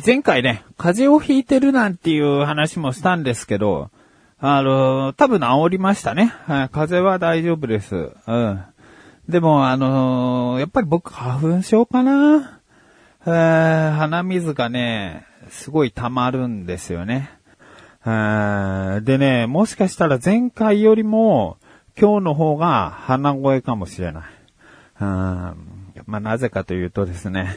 前回ね、風邪をひいてるなんていう話もしたんですけど、あの、多分治りましたね。はい、風邪は大丈夫です。うん。でも、あのやっぱり僕花粉症かな？えー鼻水がね、すごい溜まるんですよね。えーでね、もしかしたら前回よりも今日の方が鼻声かもしれない。うんまあ、なぜかというとですね、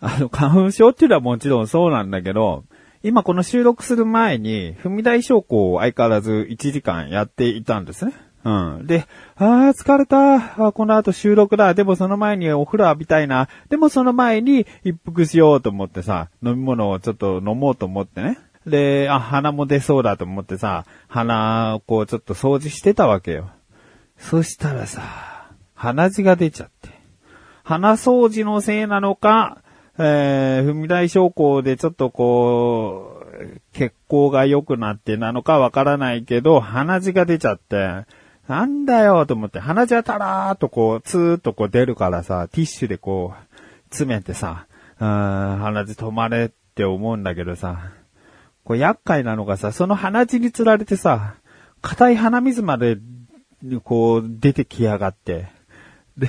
あの、花粉症っていうのはもちろんそうなんだけど、今この収録する前に、踏み台昇降を相変わらず1時間やっていたんですね。うん。で、あー疲れた。あこの後収録だ。でもその前にお風呂浴びたいな。でもその前に一服しようと思ってさ、飲み物をちょっと飲もうと思ってね。で、あ、鼻も出そうだと思ってさ、鼻をこうちょっと掃除してたわけよ。そしたらさ、鼻血が出ちゃって。鼻掃除のせいなのか、えー、踏み台昇降でちょっとこう、血行が良くなってなのかわからないけど、鼻血が出ちゃって、なんだよと思って、鼻血はたらーっとこう、ツーっとこう出るからさ、ティッシュでこう、詰めてさ、うん鼻血止まれって思うんだけどさ、これ厄介なのがさ、その鼻血につられてさ、硬い鼻水まで、こう、出てきやがって。で、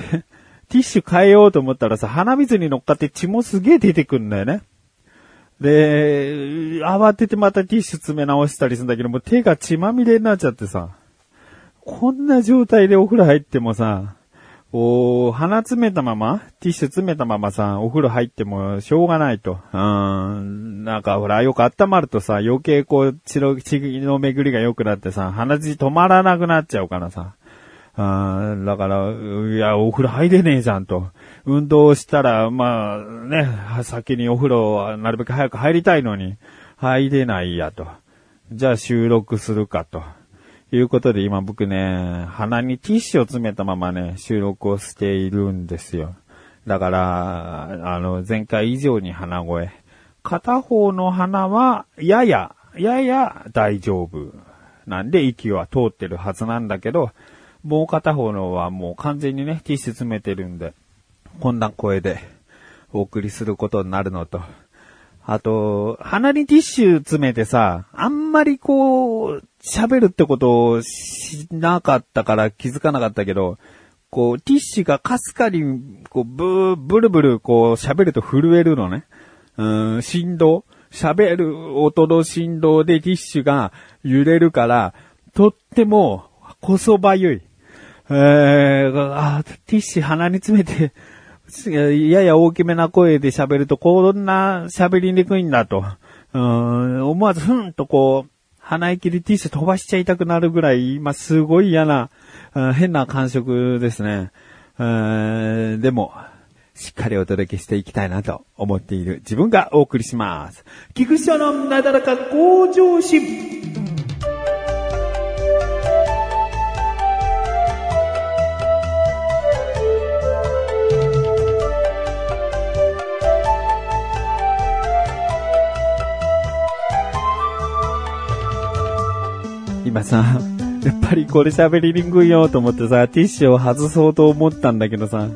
ティッシュ変えようと思ったらさ、鼻水に乗っかって血もすげえ出てくんだよね。で、慌ててまたティッシュ詰め直したりするんだけど、もう手が血まみれになっちゃってさ、こんな状態でお風呂入ってもさ、こう、鼻詰めたまま、ティッシュ詰めたままさ、お風呂入ってもしょうがないと。うん。なんかほら、よく温まるとさ、余計こう、血の、血の巡りが良くなってさ、鼻血止まらなくなっちゃうからさ。あだから、いや、お風呂入れねえじゃんと。運動したら、まあ、ね、先にお風呂はなるべく早く入りたいのに、入れないやと。じゃあ収録するかと。いうことで今僕ね、鼻にティッシュを詰めたままね、収録をしているんですよ。だから、あの、前回以上に鼻声。片方の鼻は、やや、やや大丈夫。なんで息は通ってるはずなんだけど、もう片方のはもう完全にね、ティッシュ詰めてるんで、こんな声でお送りすることになるのと、あと、鼻にティッシュ詰めてさ、あんまりこう、喋るってことをしなかったから気づかなかったけど、こう、ティッシュがかすかに、こう、ブー、ブルブル、こう、喋ると震えるのね。うん、振動喋る音の振動でティッシュが揺れるから、とっても、こそばゆい。えー、あ、ティッシュ鼻に詰めて、やや大きめな声で喋ると、こんな喋りにくいんだと。うん、思わずふんとこう、鼻息でティッシュ飛ばしちゃいたくなるぐらい、今すごい嫌な、変な感触ですね。うんでも、しっかりお届けしていきたいなと思っている自分がお送りします。菊池のなだらか向上心。今さ、やっぱりこれ喋りにくいよと思ってさ、ティッシュを外そうと思ったんだけどさ、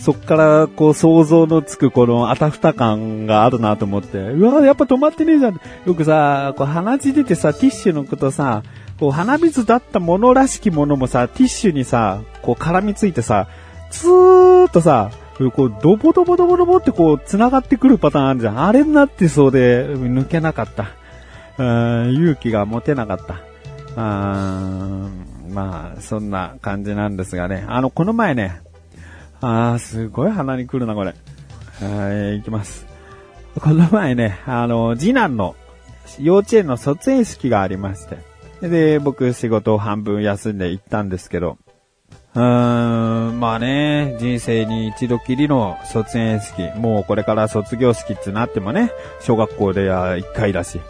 そっからこう想像のつくこのあたふた感があるなと思って、うわやっぱ止まってねえじゃん。よくさ、こう鼻血出てさ、ティッシュのことさ、こう鼻水だったものらしきものもさ、ティッシュにさ、こう絡みついてさ、ツーっとさ、こう、ドボドボドボドボってこう、繋がってくるパターンあるじゃん。あれになってそうで、抜けなかった。うん勇気が持てなかった。あまあ、そんな感じなんですがね。あの、この前ね、あー、すごい鼻に来るな、これ。はい、行きます。この前ね、あの、次男の幼稚園の卒園式がありまして。で、僕仕事を半分休んで行ったんですけど、うーん、まあね、人生に一度きりの卒園式、もうこれから卒業式ってなってもね、小学校では一回だし、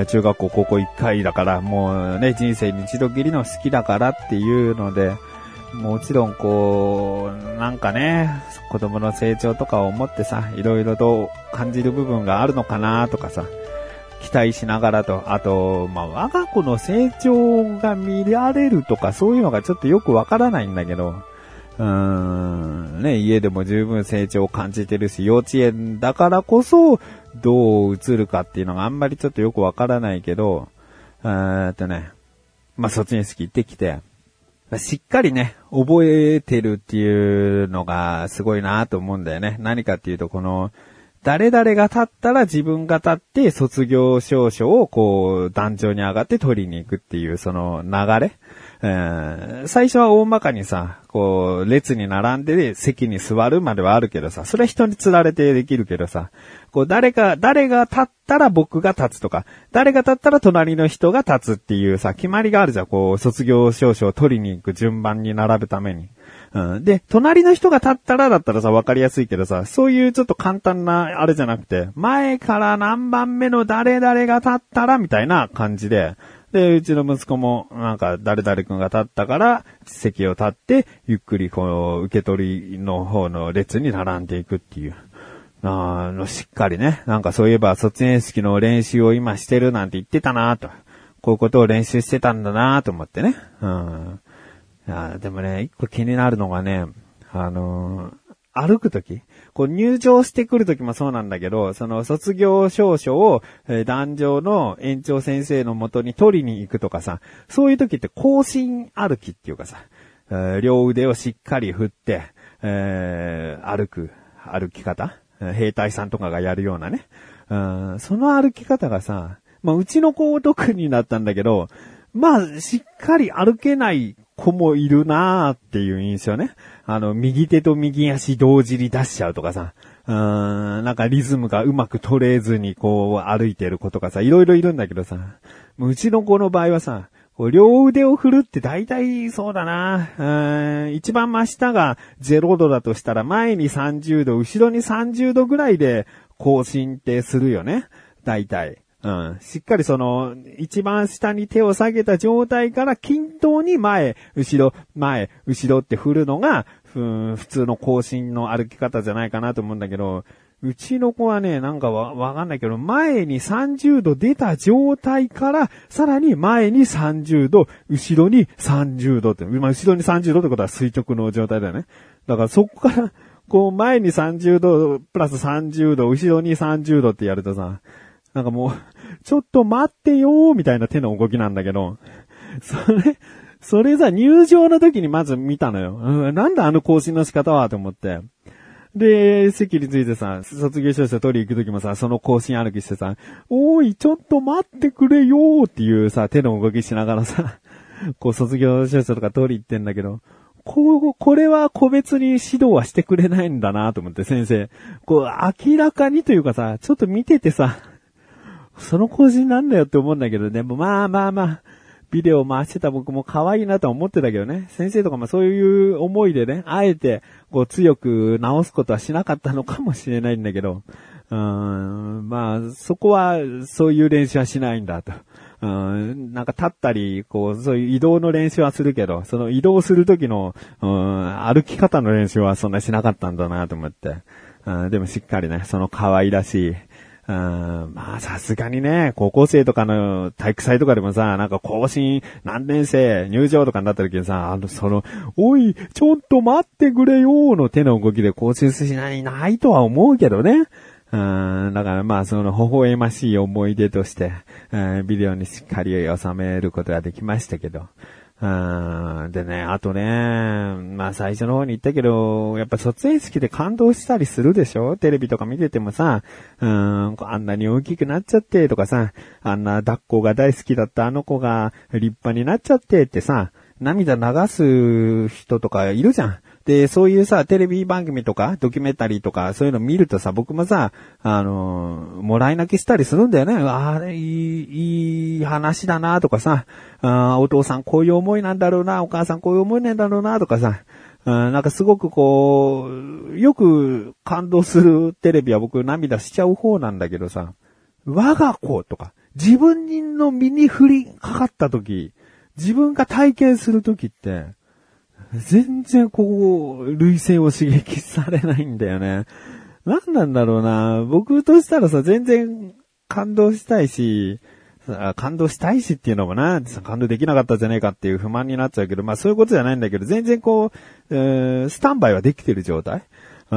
え中学校、高校一回だから、もうね、人生に一度きりの好きだからっていうので、もちろんこう、なんかね、子供の成長とかを思ってさ、いろいろと感じる部分があるのかなとかさ、期待しながらと、あと、まあ、我が子の成長が見られるとか、そういうのがちょっとよくわからないんだけど、うーん、ね、家でも十分成長を感じてるし、幼稚園だからこそ、どう映るかっていうのがあんまりちょっとよくわからないけど、えーっとね、まあ、卒業式行ってきて、しっかりね、覚えてるっていうのがすごいなと思うんだよね。何かっていうと、この、誰々が立ったら自分が立って卒業証書をこう、壇上に上がって取りに行くっていうその流れ。えー、最初は大まかにさ、こう、列に並んで席に座るまではあるけどさ、それは人に釣られてできるけどさ、こう、誰か、誰が立ったら僕が立つとか、誰が立ったら隣の人が立つっていうさ、決まりがあるじゃん、こう、卒業証書を取りに行く順番に並ぶために。うん。で、隣の人が立ったらだったらさ、わかりやすいけどさ、そういうちょっと簡単なあれじゃなくて、前から何番目の誰々が立ったらみたいな感じで、で、うちの息子も、なんか、誰々君が立ったから、席を立って、ゆっくりこう、受け取りの方の列に並んでいくっていう。あの、しっかりね。なんかそういえば卒園式の練習を今してるなんて言ってたなと。こういうことを練習してたんだなと思ってね。うん。いやでもね、一個気になるのがね、あのー、歩くときこう入場してくるときもそうなんだけど、その卒業証書を、えー、壇上の園長先生のもとに取りに行くとかさ、そういうときって更新歩きっていうかさ、えー、両腕をしっかり振って、えー、歩く、歩き方？兵隊さんとかがやるようなね。うん、その歩き方がさ、まあ、うちの子を特になったんだけど、まあ、しっかり歩けない子もいるなーっていう印象ね。あの、右手と右足同時に出しちゃうとかさ、うーん、なんかリズムがうまく取れずにこう歩いてる子とかさ、いろいろいるんだけどさ、うちの子の場合はさ、両腕を振るって大体そうだな。一番真下が0度だとしたら前に30度、後ろに30度ぐらいで更新ってするよね。大体。うん。しっかりその、一番下に手を下げた状態から均等に前、後ろ、前、後ろって振るのが、普通の更新の歩き方じゃないかなと思うんだけど、うちの子はね、なんかわ、わかんないけど、前に30度出た状態から、さらに前に30度、後ろに30度って、まあ、後ろに30度ってことは垂直の状態だよね。だからそこから、こう前に30度、プラス30度、後ろに30度ってやるとさ、なんかもう、ちょっと待ってよーみたいな手の動きなんだけど、それ、それさ、入場の時にまず見たのよ。うん、なんだあの更新の仕方はと思って。で、席についてさ、卒業証書取り行くときもさ、その更新歩きしてさ、おーい、ちょっと待ってくれよーっていうさ、手の動きしながらさ、こう卒業証書とか取り行ってんだけど、こう、これは個別に指導はしてくれないんだなと思って先生。こう、明らかにというかさ、ちょっと見ててさ、その更新なんだよって思うんだけどね、もまあまあまあ、ビデオ回してた僕も可愛いなと思ってたけどね。先生とかもそういう思いでね、あえて、こう強く直すことはしなかったのかもしれないんだけど、うん、まあ、そこは、そういう練習はしないんだと。うん、なんか立ったり、こう、そういう移動の練習はするけど、その移動する時の、うん、歩き方の練習はそんなしなかったんだなと思って。うん、でもしっかりね、その可愛らしい、うん、まあさすがにね、高校生とかの体育祭とかでもさ、なんか更新何年生入場とかになった時にさ、あの、その、おい、ちょっと待ってくれよの手の動きで更新しない、ないとは思うけどね。うん、だからまあその微笑ましい思い出として、うん、ビデオにしっかり収めることができましたけど。うん。でね、あとね、まあ最初の方に言ったけど、やっぱ卒園式で感動したりするでしょ？テレビとか見ててもさ、うん、あんなに大きくなっちゃってとかさ、あんな抱っこが大好きだったあの子が立派になっちゃってってさ、涙流す人とかいるじゃん。で、そういうさ、テレビ番組とか、ドキュメンタリーとか、そういうの見るとさ、僕もさ、あのー、もらい泣きしたりするんだよね。あれ、いい、いい話だなとかさ、あお父さんこういう思いなんだろうな、お母さんこういう思いなんだろうなとかさ、なんかすごくこう、よく感動するテレビは僕涙しちゃう方なんだけどさ、我が子とか、自分の身に降りかかった時、自分が体験する時って、全然こう、類性を刺激されないんだよね。何なんだろうな。僕としたらさ、全然感動したいし、感動したいしっていうのもな、感動できなかったじゃねえかっていう不満になっちゃうけど、まあそういうことじゃないんだけど、全然こう、えー、スタンバイはできてる状態。うう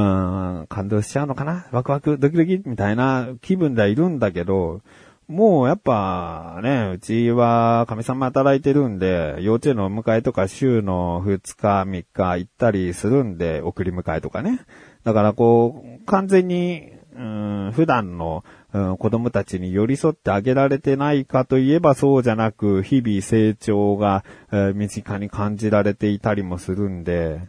ん、感動しちゃうのかなワクワク、ドキドキみたいな気分ではいるんだけど、もうやっぱね、うちは神様働いてるんで、幼稚園のお迎えとか週の2日3日行ったりするんで、送り迎えとかね。だからこう、完全に、うん、普段の、うん、子供たちに寄り添ってあげられてないかといえばそうじゃなく、日々成長が、えー身近に感じられていたりもするんで、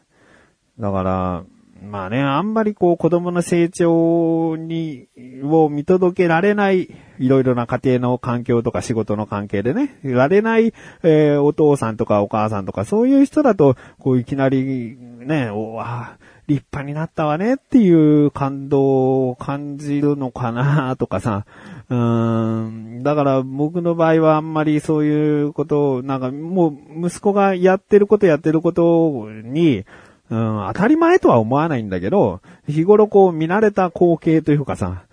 だから、まあね、あんまりこう子供の成長に、を見届けられない、いろいろな家庭の環境とか仕事の関係でね、られない、えーお父さんとかお母さんとかそういう人だと、こういきなり、ね、おわ立派になったわねっていう感動を感じるのかなとかさ、うーん、だから僕の場合はあんまりそういうことを、なんかもう息子がやってることやってることに、うん、当たり前とは思わないんだけど、日頃こう見慣れた光景というかさ、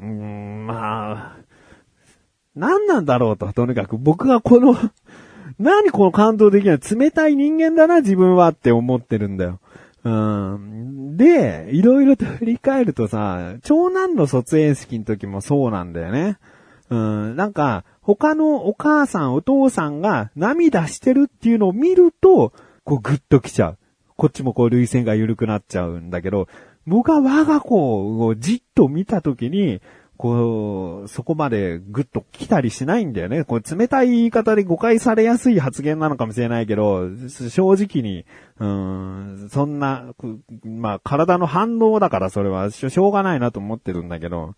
うーん、まあ、何なんだろうと、とにかく僕がこの、何この感動できない冷たい人間だな自分はって思ってるんだよ。うん。で、いろいろと振り返るとさ、長男の卒園式の時もそうなんだよね。うん。なんか、他のお母さん、お父さんが涙してるっていうのを見ると、こうグッときちゃう。こっちもこう涙腺が緩くなっちゃうんだけど、僕は我が子をじっと見た時に、こう、そこまでグッと来たりしないんだよね。こう冷たい言い方で誤解されやすい発言なのかもしれないけど、正直に、うーん、そんな、まあ体の反応だからそれはしょうがないなと思ってるんだけど、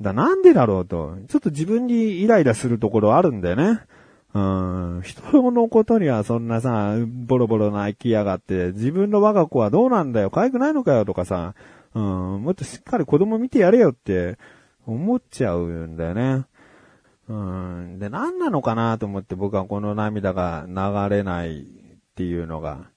だなんでだろうと、ちょっと自分にイライラするところあるんだよね。うん、人のことにはそんなさ、ボロボロ泣きやがって、自分の我が子はどうなんだよ、可愛くないのかよとかさ、うん、もっとしっかり子供見てやれよって思っちゃうんだよね。うん、で、何なのかなと思って僕はこの涙が流れないっていうのが。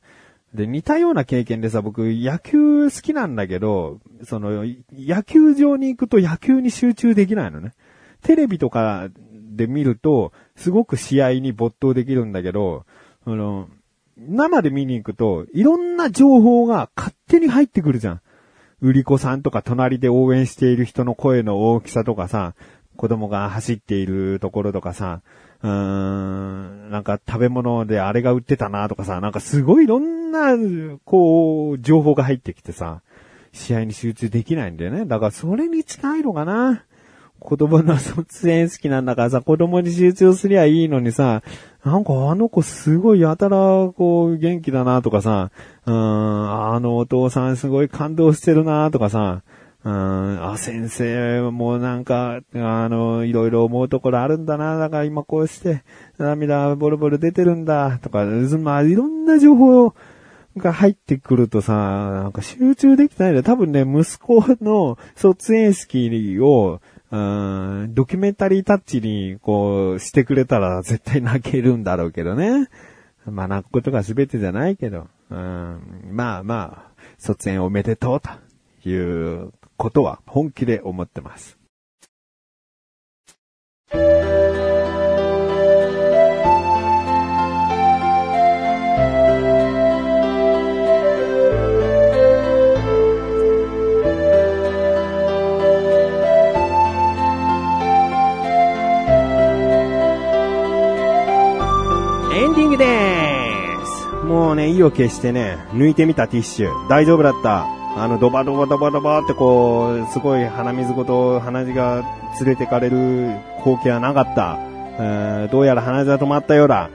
で、似たような経験でさ、僕野球好きなんだけど、その、野球場に行くと野球に集中できないのね。テレビとかで見ると、すごく試合に没頭できるんだけど、あの、生で見に行くと、いろんな情報が勝手に入ってくるじゃん。売り子さんとか隣で応援している人の声の大きさとかさ、子供が走っているところとかさ、うーん、なんか食べ物であれが売ってたなとかさ、なんかすごいいろんな、こう、情報が入ってきてさ、試合に集中できないんだよね。だからそれに近いのかな。子供の卒園好きなんだからさ、子供に集中すりゃいいのにさ、なんかあの子すごいやたらこう元気だなとかさ、うん、あのお父さんすごい感動してるなとかさ、うん、あ、先生もなんか、あの、いろいろ思うところあるんだな。だから今こうして、涙ボロボロ出てるんだ。とか、まあ、いろんな情報が入ってくるとさ、なんか集中できないんだよ。多分ね、息子の卒園式を、うん、ドキュメンタリータッチに、こう、してくれたら絶対泣けるんだろうけどね。まあ、泣くことが全てじゃないけど、うん、まあまあ、卒園おめでとうということは本気で思ってます。もうね、意を決してね、抜いてみたティッシュ。大丈夫だった。あの、ドバドバドバドバってこう、すごい鼻水ごと鼻血が連れてかれる光景はなかった。えーどうやら鼻血が止まったようだ。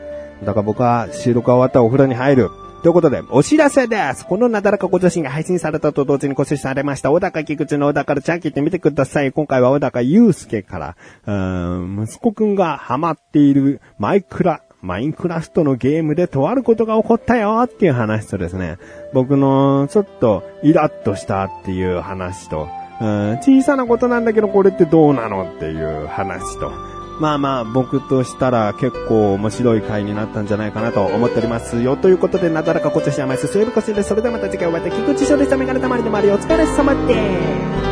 だから僕は収録が終わったらお風呂に入る。ということで、お知らせですこのなだらかご女子が配信されたと同時に更新されました、小高菊池の小高のチャンキってみてください。今回は小高祐介から、うん息子くんがハマっているマイクラ、マインクラフトのゲームでとあることが起こったよっていう話とですね、僕のちょっとイラッとしたっていう話と、うん小さなことなんだけどこれってどうなのっていう話と、まあまあ、僕としたら結構面白い回になったんじゃないかなと思っておりますよ。ということで、なだらかこちし甘いすすよりこしで、それではまた次回お会いできくちしょでした。メガネたまりのまりお疲れ様です。